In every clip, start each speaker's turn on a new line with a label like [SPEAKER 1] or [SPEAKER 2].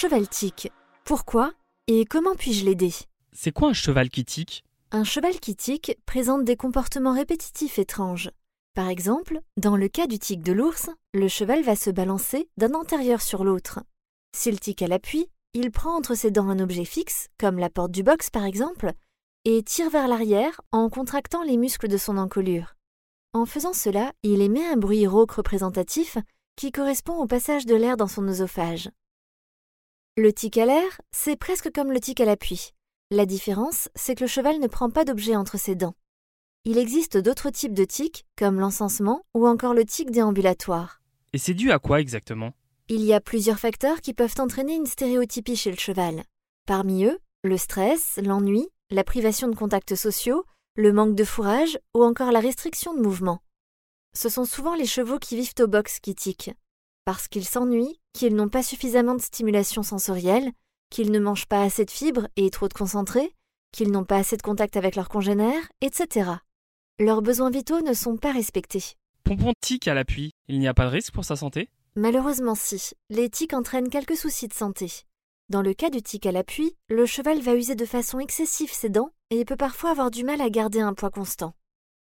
[SPEAKER 1] Cheval tique. Pourquoi et comment puis-je l'aider?
[SPEAKER 2] C'est quoi un cheval qui tique?
[SPEAKER 1] Un cheval qui tique présente des comportements répétitifs étranges. Par exemple, dans le cas du tic de l'ours, le cheval va se balancer d'un antérieur sur l'autre. S'il tique à l'appui, il prend entre ses dents un objet fixe, comme la porte du box par exemple, et tire vers l'arrière en contractant les muscles de son encolure. En faisant cela, il émet un bruit rauque représentatif qui correspond au passage de l'air dans son œsophage. Le tic à l'air, c'est presque comme le tic à l'appui. La différence, c'est que le cheval ne prend pas d'objet entre ses dents. Il existe d'autres types de tics, comme l'encensement ou encore le tic déambulatoire.
[SPEAKER 2] Et c'est dû à quoi exactement?
[SPEAKER 1] Il y a plusieurs facteurs qui peuvent entraîner une stéréotypie chez le cheval. Parmi eux, le stress, l'ennui, la privation de contacts sociaux, le manque de fourrage ou encore la restriction de mouvement. Ce sont souvent les chevaux qui vivent au box qui tiquent, parce qu'ils s'ennuient, qu'ils n'ont pas suffisamment de stimulation sensorielle, qu'ils ne mangent pas assez de fibres et trop de concentrés, qu'ils n'ont pas assez de contact avec leurs congénères, etc. Leurs besoins vitaux ne sont pas respectés.
[SPEAKER 2] Pompon tique à l'appui, il n'y a pas de risque pour sa santé?
[SPEAKER 1] Malheureusement si, les tics entraînent quelques soucis de santé. Dans le cas du tic à l'appui, le cheval va user de façon excessive ses dents et peut parfois avoir du mal à garder un poids constant.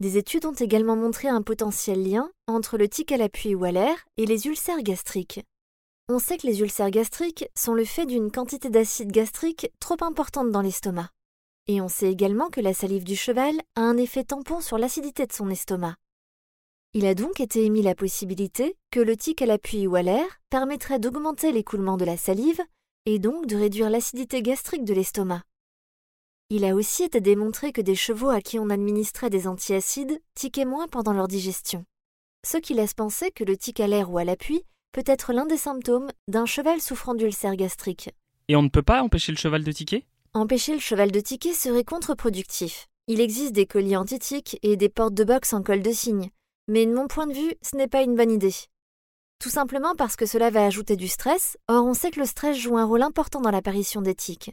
[SPEAKER 1] Des études ont également montré un potentiel lien entre le tic à l'appui ou à l'air et les ulcères gastriques. On sait que les ulcères gastriques sont le fait d'une quantité d'acide gastrique trop importante dans l'estomac. Et on sait également que la salive du cheval a un effet tampon sur l'acidité de son estomac. Il a donc été émis la possibilité que le tic à l'appui ou à l'air permettrait d'augmenter l'écoulement de la salive et donc de réduire l'acidité gastrique de l'estomac. Il a aussi été démontré que des chevaux à qui on administrait des antiacides tiquaient moins pendant leur digestion. Ce qui laisse penser que le tic à l'air ou à l'appui peut être l'un des symptômes d'un cheval souffrant d'ulcère gastrique.
[SPEAKER 2] Et on ne peut pas empêcher le cheval de tiquer?
[SPEAKER 1] Empêcher le cheval de tiquer serait contre-productif. Il existe des colliers anti-tiques et des portes de boxe en col de cygne, mais de mon point de vue, ce n'est pas une bonne idée. Tout simplement parce que cela va ajouter du stress, or on sait que le stress joue un rôle important dans l'apparition des tics.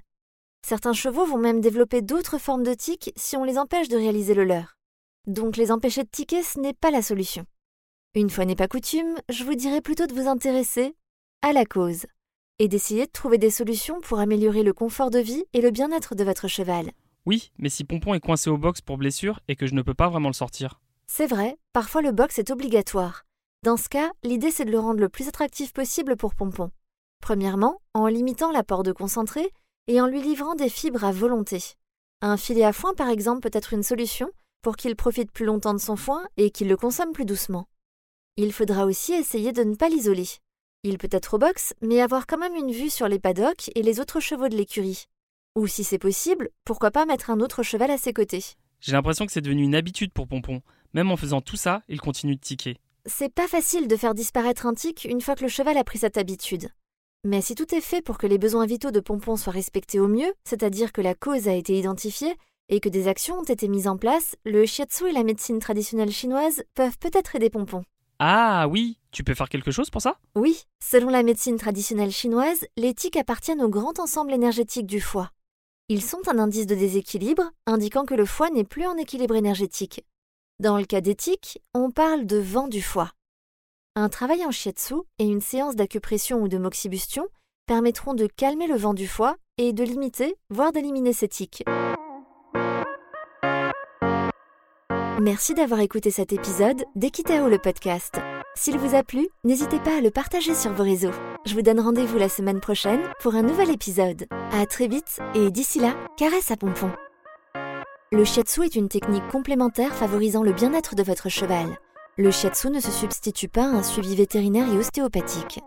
[SPEAKER 1] Certains chevaux vont même développer d'autres formes de tics si on les empêche de réaliser le leur. Donc les empêcher de tiquer, ce n'est pas la solution. Une fois n'est pas coutume, je vous dirais plutôt de vous intéresser à la cause et d'essayer de trouver des solutions pour améliorer le confort de vie et le bien-être de votre cheval.
[SPEAKER 2] Oui, mais si Pompon est coincé au box pour blessure et que je ne peux pas vraiment le sortir.
[SPEAKER 1] C'est vrai, parfois le box est obligatoire. Dans ce cas, l'idée c'est de le rendre le plus attractif possible pour Pompon. Premièrement, en limitant l'apport de concentré et en lui livrant des fibres à volonté. Un filet à foin par exemple peut être une solution pour qu'il profite plus longtemps de son foin et qu'il le consomme plus doucement. Il faudra aussi essayer de ne pas l'isoler. Il peut être au box, mais avoir quand même une vue sur les paddocks et les autres chevaux de l'écurie. Ou si c'est possible, pourquoi pas mettre un autre cheval à ses côtés.
[SPEAKER 2] J'ai l'impression que c'est devenu une habitude pour Pompon. Même en faisant tout ça, il continue de tiquer.
[SPEAKER 1] C'est pas facile de faire disparaître un tic une fois que le cheval a pris cette habitude. Mais si tout est fait pour que les besoins vitaux de Pompon soient respectés au mieux, c'est-à-dire que la cause a été identifiée et que des actions ont été mises en place, le shiatsu et la médecine traditionnelle chinoise peuvent peut-être aider Pompon.
[SPEAKER 2] Ah oui, tu peux faire quelque chose pour ça?
[SPEAKER 1] Oui, selon la médecine traditionnelle chinoise, les tics appartiennent au grand ensemble énergétique du foie. Ils sont un indice de déséquilibre, indiquant que le foie n'est plus en équilibre énergétique. Dans le cas des tics, on parle de vent du foie. Un travail en shiatsu et une séance d'acupression ou de moxibustion permettront de calmer le vent du foie et de limiter, voire d'éliminer ces tics. Merci d'avoir écouté cet épisode d'Equitao le podcast. S'il vous a plu, n'hésitez pas à le partager sur vos réseaux. Je vous donne rendez-vous la semaine prochaine pour un nouvel épisode. À très vite et d'ici là, caresse à pompon. Le shiatsu est une technique complémentaire favorisant le bien-être de votre cheval. Le shiatsu ne se substitue pas à un suivi vétérinaire et ostéopathique.